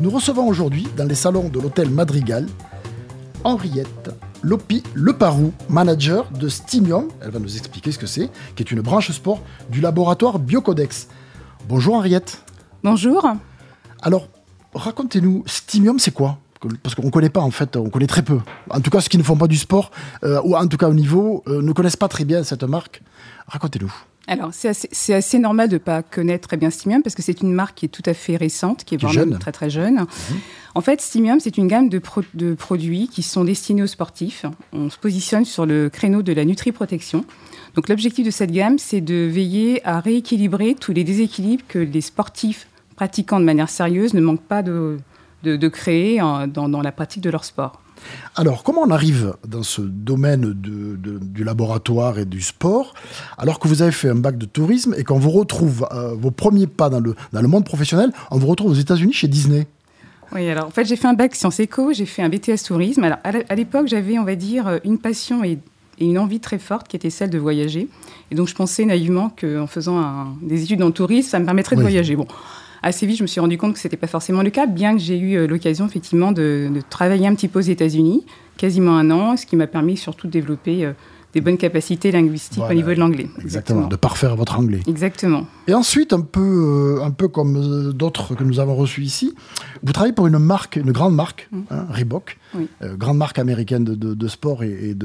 Nous recevons aujourd'hui, dans les salons de l'hôtel Madrigal, Henriette Lopi Leparou, manager de Stimium, elle va nous expliquer ce que c'est, qui est une branche sport du laboratoire Biocodex. Bonjour Henriette. Bonjour. Alors, racontez-nous, Stimium, c'est quoi? Parce qu'on ne connaît pas en fait, on connaît très peu. En tout cas, ceux qui ne font pas du sport, euh, ou en tout cas au niveau, euh, ne connaissent pas très bien cette marque. Racontez-nous. Alors, c'est assez, normal de ne pas connaître très bien Stimium parce que c'est une marque qui est tout à fait récente, qui est vraiment très très jeune. Mhm. En fait, Stimium, c'est une gamme de, de, produits qui sont destinés aux sportifs. On se positionne sur le créneau de la nutriprotection. Donc, l'objectif de cette gamme, c'est de veiller à rééquilibrer tous les déséquilibres que les sportifs pratiquant de manière sérieuse ne manquent pas de, de, créer dans, la pratique de leur sport. Alors, comment on arrive dans ce domaine du laboratoire et du sport, alors que vous avez fait un bac de tourisme et qu'on vous retrouve euh, vos premiers pas dans le, dans le monde professionnel, on vous retrouve aux États-Unis chez Disney? Oui, alors en fait, j'ai fait un bac sciences éco, j'ai fait un BTS tourisme. Alors à l'époque, j'avais, on va dire, une passion et, une envie très forte qui était celle de voyager. Et donc, je pensais naïvement qu'en faisant des études en tourisme, ça me permettrait de voyager. Bon, assez vite, je me suis rendu compte que ce n'était pas forcément le cas, bien que j'ai eu euh, l'occasion effectivement de, travailler un petit peu aux États-Unis, quasiment un an, ce qui m'a permis surtout de développer euh, des bonnes capacités linguistiques au niveau de l'anglais. Exactement, de parfaire votre anglais. Exactement. Et ensuite, un peu, euh, un peu comme d'autres que nous avons reçus ici, vous travaillez pour une marque, une grande marque, mm. hein, Reebok, grande marque américaine de, sport et, et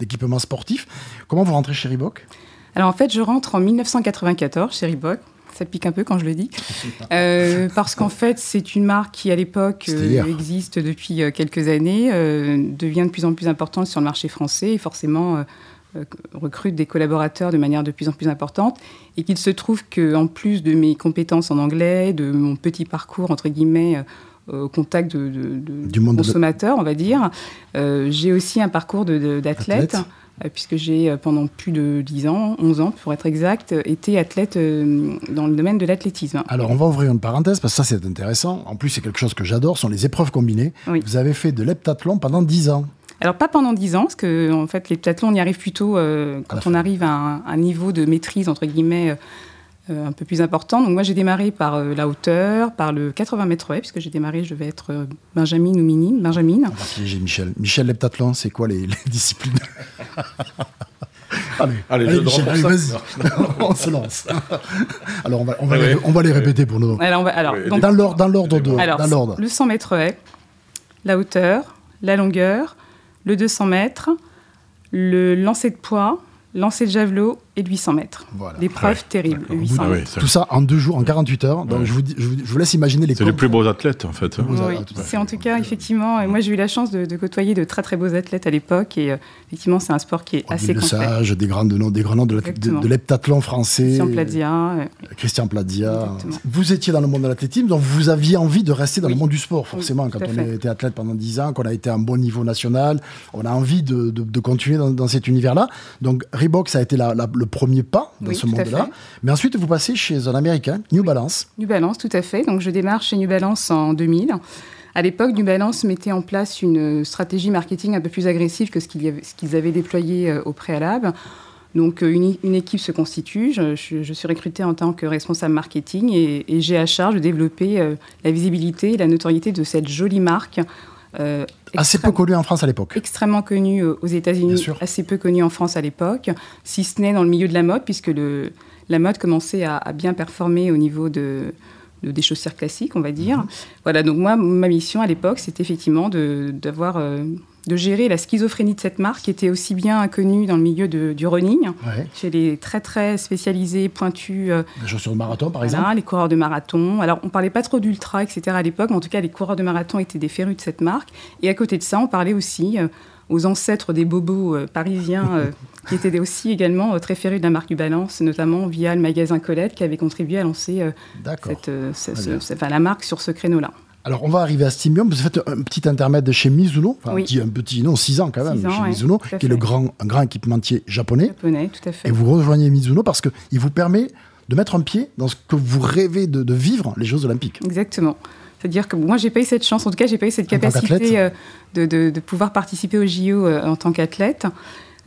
d'équipements sportifs. Comment vous rentrez chez Reebok? Alors en fait, je rentre en 1994 chez Reebok ça pique un peu quand je le dis. Euh, parce qu'en fait, c'est une marque qui, à l'époque, euh, existe depuis euh, quelques années, devient de plus en plus importante sur le marché français et forcément recrute des collaborateurs de manière de plus en plus importante. Et qu'il se trouve qu'en plus de mes compétences en anglais, de mon petit parcours, entre guillemets, au contact de, du consommateur, on va dire, j'ai aussi un parcours d'athlète. Euh, puisque j'ai euh, pendant plus de 10 ans, 11 ans pour être exact, été athlète euh, dans le domaine de l'athlétisme. Alors on va ouvrir une parenthèse parce que ça c'est intéressant. En plus c'est quelque chose que j'adore, sont les épreuves combinées. Vous avez fait de l'heptathlon pendant 10 ans. Alors pas pendant 10 ans, parce que en fait l'heptathlon on y arrive plutôt quand on arrive à un, un, niveau de maîtrise entre guillemets euh, un peu plus important. Donc moi j'ai démarré par euh, la hauteur, par le 80 mètres haies, puisque j'ai démarré, je vais être euh, Benjamin ou Mini, Benjamin. J'ai Michel. Michel l'heptathlon, c'est quoi les, disciplines Allez, allez, allez, vas-y, on se lance. Alors, on va, on va, les, on va les répéter pour nous. Alors, alors donc, dans l'ordre de. Alors, dans l'ordre. Le 100 mètres haies, la hauteur, la longueur, le 200 mètres, le lancer de poids, lancer de javelot et 800 mètres. Voilà. L'épreuve terrible, 800 mètres. Tout ça en deux jours, en 48 heures. Donc je, vous, je, vous, laisse imaginer les C'est les plus beaux athlètes, en fait. Hein. Oui, c'est en tout cas, effectivement. Et moi, j'ai eu la chance de, côtoyer de très, très beaux athlètes à l'époque. Et euh, effectivement, c'est un sport qui est assez complet. Sage, des grands noms, des grands noms de, l'heptathlon français. Christian Plazia. Christian Plazia. Vous étiez dans le monde de l'athlétisme, donc vous aviez envie de rester dans le monde du sport, forcément. quand on a été athlète pendant 10 ans, qu'on a été à un bon niveau national, on a envie de, continuer dans, cet univers-là. Donc Reebok, ça a été le premier pas dans ce monde-là. Mais ensuite, vous passez chez un Américain, New Balance. New Balance, tout à fait. Donc je démarre chez New Balance en 2000. À l'époque, New Balance mettait en place une stratégie marketing un peu plus agressive que ce qu'ils avaient déployé euh, au préalable. Donc euh, une, équipe se constitue, je, suis recrutée en tant que responsable marketing et, j'ai à charge de développer euh, la visibilité et la notoriété de cette jolie marque. Assez peu connue en France à l'époque. Extrêmement connue aux États-Unis, assez peu connue en France à l'époque, si ce n'est dans le milieu de la mode, puisque le, la mode commençait à, bien performer au niveau de, des chaussures classiques, on va dire. Mhm. Voilà, donc moi, ma mission à l'époque, c'était effectivement d'avoir euh, de gérer la schizophrénie de cette marque qui était aussi bien inconnue dans le milieu du running, chez les très très spécialisés, pointus. Euh, les chaussures de marathon, par exemple Les coureurs de marathon. Alors, on parlait pas trop d'ultra, etc. à l'époque, mais en tout cas, les coureurs de marathon étaient des férus de cette marque. Et à côté de ça, on parlait aussi euh, aux ancêtres des bobos euh, parisiens euh, qui étaient aussi également euh, très férus de la marque du Balance, notamment via le magasin Colette qui avait contribué à lancer cette, la marque sur ce créneau-là. Alors, on va arriver à Stimium. Vous faites un petit intermède chez Mizuno, enfin, un, petit, non, 6 ans quand même, chez Mizuno, qui est le grand, un grand équipementier japonais. Japonais, tout à fait. Et vous rejoignez Mizuno parce qu'il vous permet de mettre un pied dans ce que vous rêvez de, vivre, les Jeux Olympiques. Exactement. C'est-à-dire que moi, j'ai pas eu cette chance, en tout cas, j'ai pas eu cette capacité euh, de, de, pouvoir participer au JO euh, en tant qu'athlète.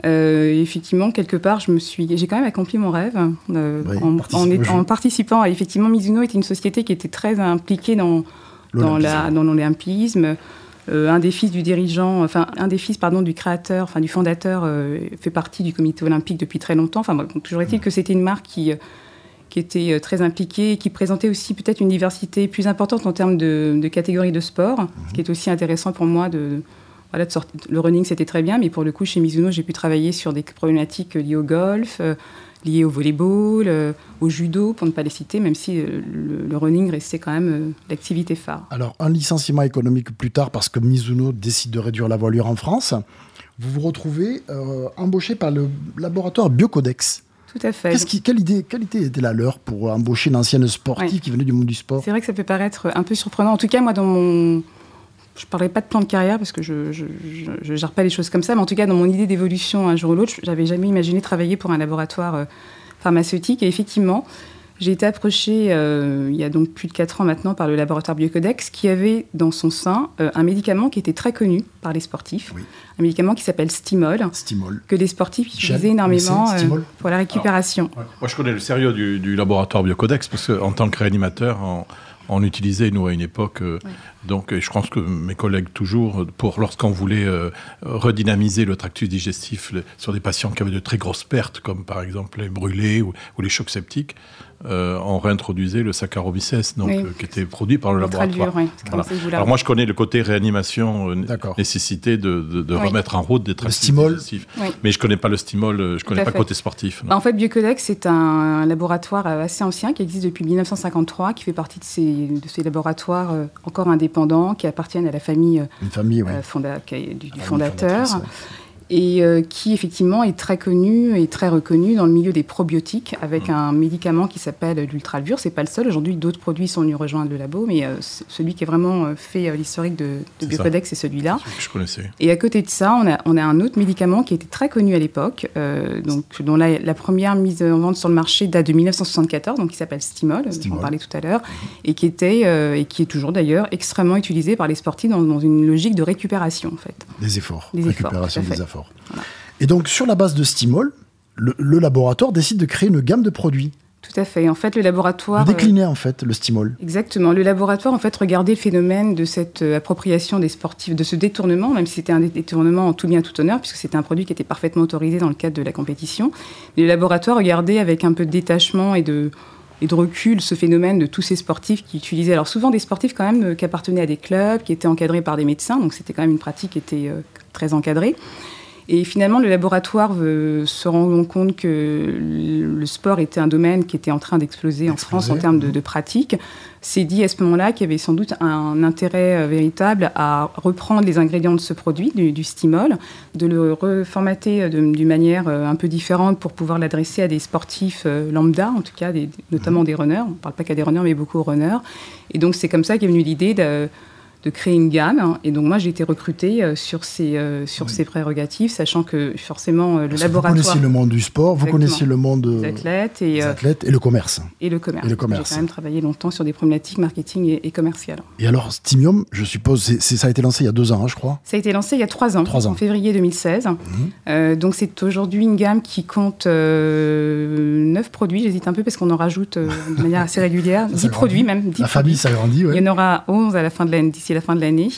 Euh, effectivement, quelque part, je me suis, j'ai quand même accompli mon rêve en, participant. effectivement, Mizuno était une société qui était très impliquée dans, dans, l'olympisme. Euh, un des fils du dirigeant, enfin un des fils pardon du créateur, enfin du fondateur, fait partie du comité olympique depuis très longtemps. Enfin, toujours est-il que c'était une marque qui qui était très impliquée et qui présentait aussi peut-être une diversité plus importante en termes de, de catégories de sport, ce mhm. qui est aussi intéressant pour moi de, le running, c'était très bien, mais pour le coup, chez Mizuno, j'ai pu travailler sur des problématiques liées au golf, euh, liées au volleyball, euh, au judo, pour ne pas les citer, même si euh, le, running restait quand même l'activité phare. Alors, un licenciement économique plus tard, parce que Mizuno décide de réduire la voilure en France, vous vous retrouvez embauché par le laboratoire Biocodex. Tout à fait. quelle, idée, quelle était la leur pour embaucher une ancienne sportive qui venait du monde du sport? C'est vrai que ça peut paraître un peu surprenant. En tout cas, moi, dans mon, je ne parlerai pas de plan de carrière parce que je ne gère pas les choses comme ça, mais en tout cas, dans mon idée d'évolution un jour ou l'autre, j'avais jamais imaginé travailler pour un laboratoire euh, pharmaceutique. Et effectivement, j'ai été approchée euh, il y a donc plus de 4 ans maintenant par le laboratoire Biocodex qui avait dans son sein euh, un médicament qui était très connu par les sportifs, un médicament qui s'appelle Stimol, Stimol, que les sportifs utilisaient énormément pour la récupération. moi, je connais le sérieux du, du laboratoire Biocodex parce qu'en tant que réanimateur, en, on utilisait, nous, à une époque. Euh, donc, je pense que mes collègues, toujours, pour lorsqu'on voulait euh, redynamiser le tractus digestif sur des patients qui avaient de très grosses pertes, comme par exemple les brûlés ou les chocs septiques, euh, on réintroduisait le Saccharomyces, donc, euh, qui était produit par le laboratoire. Alors moi, je connais le côté réanimation, euh, nécessité de, remettre en route des traitements stimol. Mais je ne connais pas le stimol, je ne connais pas le côté sportif. Bah, en fait, Biocodex, c'est un, laboratoire assez ancien qui existe depuis 1953, qui fait partie de ces, de ces laboratoires encore indépendants, qui appartiennent à la famille, Une famille du, fondateur et euh, qui effectivement est très connu et très reconnu dans le milieu des probiotiques avec mmh. un médicament qui s'appelle l'ultralvure. C'est pas le seul. Aujourd'hui, d'autres produits sont venus rejoindre le labo, mais euh, celui qui est vraiment euh, fait l'historique de, de Biocodex, c'est celui-là. je connaissais. Et à côté de ça, on a, on a un autre médicament qui était très connu à l'époque, donc dont la, la, première mise en vente sur le marché date de 1974, donc qui s'appelle Stimol, dont on parlait tout à l'heure, mmh. et qui était et qui est toujours d'ailleurs extrêmement utilisé par les sportifs dans, dans, une logique de récupération en fait. Des efforts. Des récupération des Et donc, sur la base de Stimol, le, laboratoire décide de créer une gamme de produits. Tout à fait. En fait, le laboratoire. décliner, en fait, le stimol. Exactement. Le laboratoire, en fait, regardait le phénomène de cette euh, appropriation des sportifs, de ce détournement, même si c'était un détournement en tout bien, tout honneur, puisque c'était un produit qui était parfaitement autorisé dans le cadre de la compétition. le laboratoire regardait avec un peu de détachement et de, et de recul ce phénomène de tous ces sportifs qui utilisaient, alors souvent des sportifs quand même euh, qui appartenaient à des clubs, qui étaient encadrés par des médecins, donc c'était quand même une pratique qui était euh, très encadrée. Et finalement, le laboratoire se rend compte que le sport était un domaine qui était en train d'exploser en France en termes de, de pratique. C'est dit à ce moment-là qu'il y avait sans doute un intérêt euh, véritable à reprendre les ingrédients de ce produit, du, stimol, de le reformater euh, d'une manière euh, un peu différente pour pouvoir l'adresser à des sportifs lambda, en tout cas, notamment mmh. des runners. On ne parle pas qu'à des runners, mais beaucoup aux runners. Et donc, c'est comme ça qu'est venue l'idée de de créer une gamme. Et donc moi, j'ai été recrutée euh, sur ces, euh, sur ces prérogatives, sachant que forcément euh, le laboratoire... Vous connaissez le monde du sport, vous connaissez le monde des athlètes, et, athlètes et le commerce. Et le commerce. J'ai quand même travaillé longtemps sur des problématiques marketing et, commerciales. Et alors, Stimium, je suppose, ça a été lancé il y a deux ans, hein, je crois Ça a été lancé il y a trois ans, trois ans. en février 2016. Mhm. donc c'est aujourd'hui une gamme qui compte neuf produits, j'hésite un peu parce qu'on en rajoute de manière assez régulière, dix produits même. 10 la famille s'agrandit, oui. Il y en aura 11 à la fin de l'année, d'ici la fin de l'année.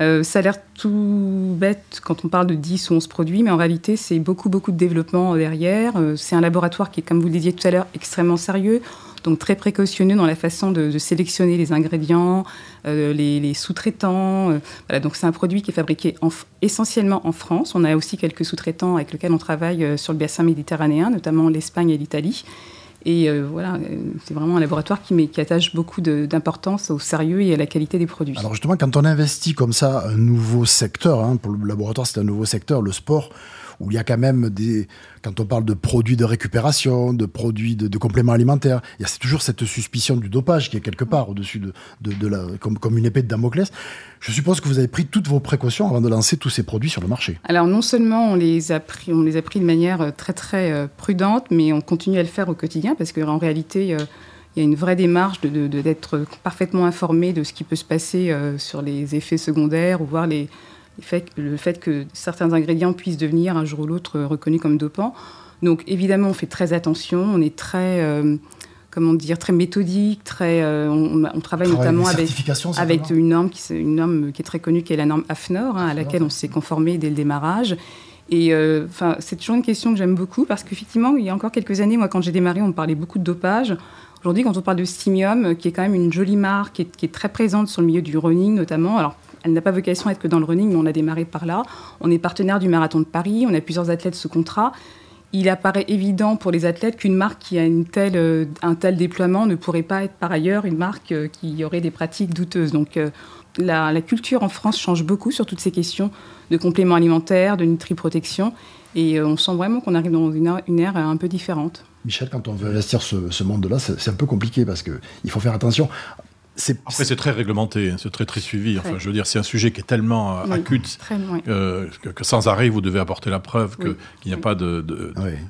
Euh, ça a l'air tout bête quand on parle de 10 ou 11 produits, mais en réalité, c'est beaucoup, beaucoup de développement derrière. Euh, c'est un laboratoire qui est, comme vous le disiez tout à l'heure, extrêmement sérieux, donc très précautionneux dans la façon de, sélectionner les ingrédients, euh, les, sous-traitants. donc c'est un produit qui est fabriqué essentiellement en France. On a aussi quelques sous-traitants avec lesquels on travaille sur le bassin méditerranéen, notamment l'Espagne et l'Italie. Et euh, voilà, euh, c'est vraiment un laboratoire qui, qui attache beaucoup d'importance au sérieux et à la qualité des produits. Alors justement, quand on investit comme ça un nouveau secteur, hein, pour le laboratoire c'est un nouveau secteur, le sport, où il y a quand même des. Quand on parle de produits de récupération, de produits de, compléments alimentaires, il y a toujours cette suspicion du dopage qui est quelque part au-dessus de, de, la. Comme, comme une épée de Damoclès. Je suppose que vous avez pris toutes vos précautions avant de lancer tous ces produits sur le marché. Alors, non seulement on les a pris, on les a pris de manière euh, très, très euh, prudente, mais on continue à le faire au quotidien parce qu'en réalité, il y a une vraie démarche d'être de, parfaitement informé de ce qui peut se passer euh, sur les effets secondaires ou voir les, le fait que certains ingrédients puissent devenir un jour ou l'autre reconnus comme dopants. Donc évidemment, on fait très attention, on est très, euh, comment dire, très méthodique, très, euh, on, travaille notamment avec, avec une norme, qui, une norme qui est très connue, qui est la norme AFNOR, hein, à laquelle on s'est conformé dès le démarrage. Et enfin, c'est toujours une question que j'aime beaucoup parce qu'effectivement, il y a encore quelques années, moi, quand j'ai démarré, on parlait beaucoup de dopage. Aujourd'hui, quand on parle de Stimium, qui est quand même une jolie marque, qui est, très présente sur le milieu du running notamment, alors elle n'a pas vocation à être que dans le running, mais on a démarré par là. On est partenaire du Marathon de Paris, on a plusieurs athlètes sous contrat. Il apparaît évident pour les athlètes qu'une marque qui a euh, un tel déploiement ne pourrait pas être par ailleurs une marque euh, qui aurait des pratiques douteuses. Donc euh, la, culture en France change beaucoup sur toutes ces questions de compléments alimentaires, de nutriprotection. Et on sent vraiment qu'on arrive dans une, ère un peu différente. Michel, quand on veut investir ce monde-là, c'est un peu compliqué parce qu'il faut faire attention. Après, c'est très réglementé, hein, c'est très très suivi. Enfin, je veux dire, c'est un sujet qui est tellement euh, acute euh, que, sans arrêt, vous devez apporter la preuve qu'il n'y a pas de,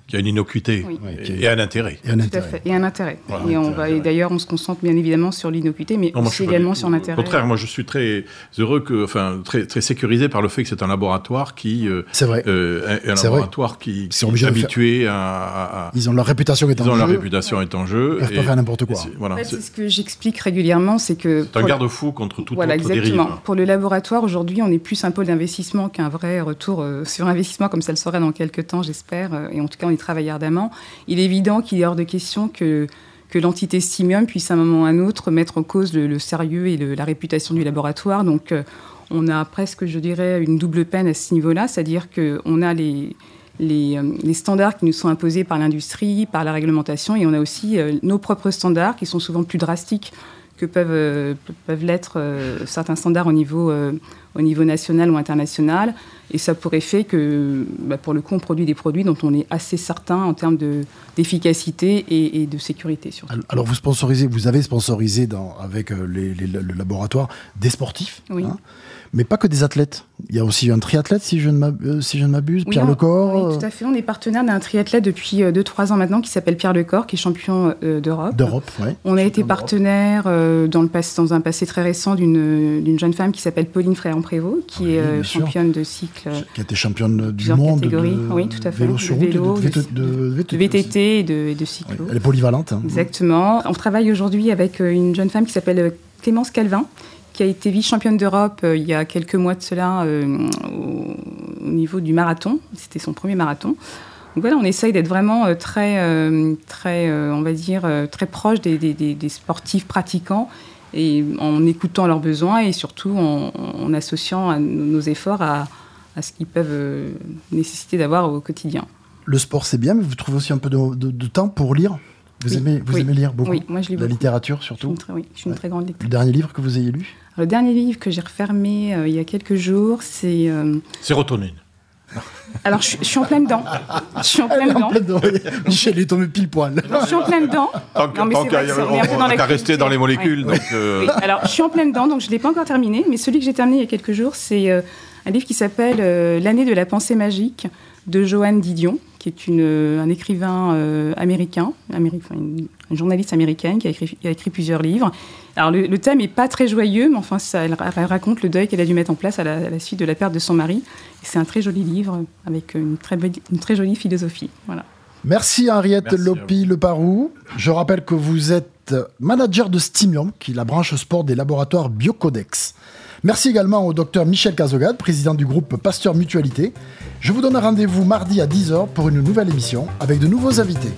qu'il y a une innocuité et, un intérêt. Et un intérêt. Et un intérêt. et, on va, d'ailleurs, on se concentre bien évidemment sur l'innocuité, mais aussi également sur l'intérêt. Au contraire, moi, je suis très heureux que, enfin, très, très sécurisé par le fait que c'est un laboratoire qui, euh, c'est vrai, un, laboratoire qui, est habitué à, Ils ont leur réputation est en jeu. Ils ont leur réputation est en jeu. Ils ne peuvent pas faire n'importe quoi. c'est ce que j'explique régulièrement c'est que... C'est un garde-fou contre toute voilà, exactement. Pour le laboratoire, aujourd'hui, on est plus un pôle d'investissement qu'un vrai retour euh, sur investissement, comme ça le sera dans quelques temps, j'espère. Euh, et en tout cas, on y travaille ardemment. Il est évident qu'il est hors de question que que l'entité Simium puisse à un moment ou à un autre mettre en cause le, sérieux et la réputation du laboratoire. Donc, euh, on a presque, je dirais, une double peine à ce niveau-là, c'est-à-dire qu'on a les, les, les, standards qui nous sont imposés par l'industrie, par la réglementation, et on a aussi nos propres standards qui sont souvent plus drastiques que peuvent, euh, peuvent l'être euh, certains standards au niveau, euh, au niveau national ou international. Et ça pourrait faire que, bah, pour le coup, on produit des produits dont on est assez certain en termes d'efficacité et, de sécurité. Surtout. Alors, vous sponsorisez, vous avez sponsorisé dans, avec les, le laboratoire des sportifs. Oui. Hein? Mais pas que des athlètes. Il y a aussi un triathlète, si je ne euh, m'abuse, Pierre Lecor. Oui, tout à fait. On est partenaire d'un triathlète depuis 2-3 euh, ans maintenant qui s'appelle Pierre Lecor, qui est champion euh, d'Europe. D'Europe, oui. On a été partenaire dans, le passé, dans un passé très récent d'une jeune femme qui s'appelle Pauline Fréant-Prévôt, qui est championne de cycle. Qui a été championne du monde. Catégories. oui, tout à fait. Vélo sur route, de, VTT et de, de cyclo. elle est polyvalente. Hein. Exactement. On travaille aujourd'hui avec une jeune femme qui s'appelle Clémence Calvin, qui a été vice-championne d'Europe euh, il y a quelques mois de cela euh, au, niveau du marathon. C'était son premier marathon. Donc voilà, on essaye d'être vraiment euh, très, très on va dire, très proche des, des, sportifs pratiquants et en écoutant leurs besoins et surtout en, associant nos efforts à, à ce qu'ils peuvent nécessiter d'avoir au quotidien. Le sport, c'est bien, mais vous trouvez aussi un peu de temps pour lire? Vous, aimez, vous aimez lire beaucoup Oui, moi je lis La littérature surtout Oui, je suis une très grande lectrice. Le dernier livre que vous ayez lu? Le dernier livre que j'ai refermé euh, il y a quelques jours, c'est... Euh... Sérotonine. Alors, je, suis en plein dedans. Je suis en plein dedans. Michel est tombé pile poil. je suis en plein dedans. Tant qu'à rester dans les molécules. Euh, alors, je suis en plein dedans, donc je ne l'ai pas encore terminé. Mais celui que j'ai terminé il y a quelques jours, c'est euh, un livre qui s'appelle L'année de la pensée magique de Joanne Didion qui est une, un écrivain euh, américain, une, journaliste américaine qui a écrit, a écrit plusieurs livres. Alors le, thème n'est pas très joyeux, mais enfin ça, elle, raconte le deuil qu'elle a dû mettre en place à la, suite de la perte de son mari. C'est un très joli livre avec une très, une très jolie philosophie. Voilà. Merci Henriette Lopi Le Parou. Je rappelle que vous êtes manager de Stimium, qui est la branche sport des laboratoires Biocodex. Merci également au docteur Michel Cazogade, président du groupe Pasteur Mutualité. Je vous donne rendez-vous mardi à 10h pour une nouvelle émission avec de nouveaux invités.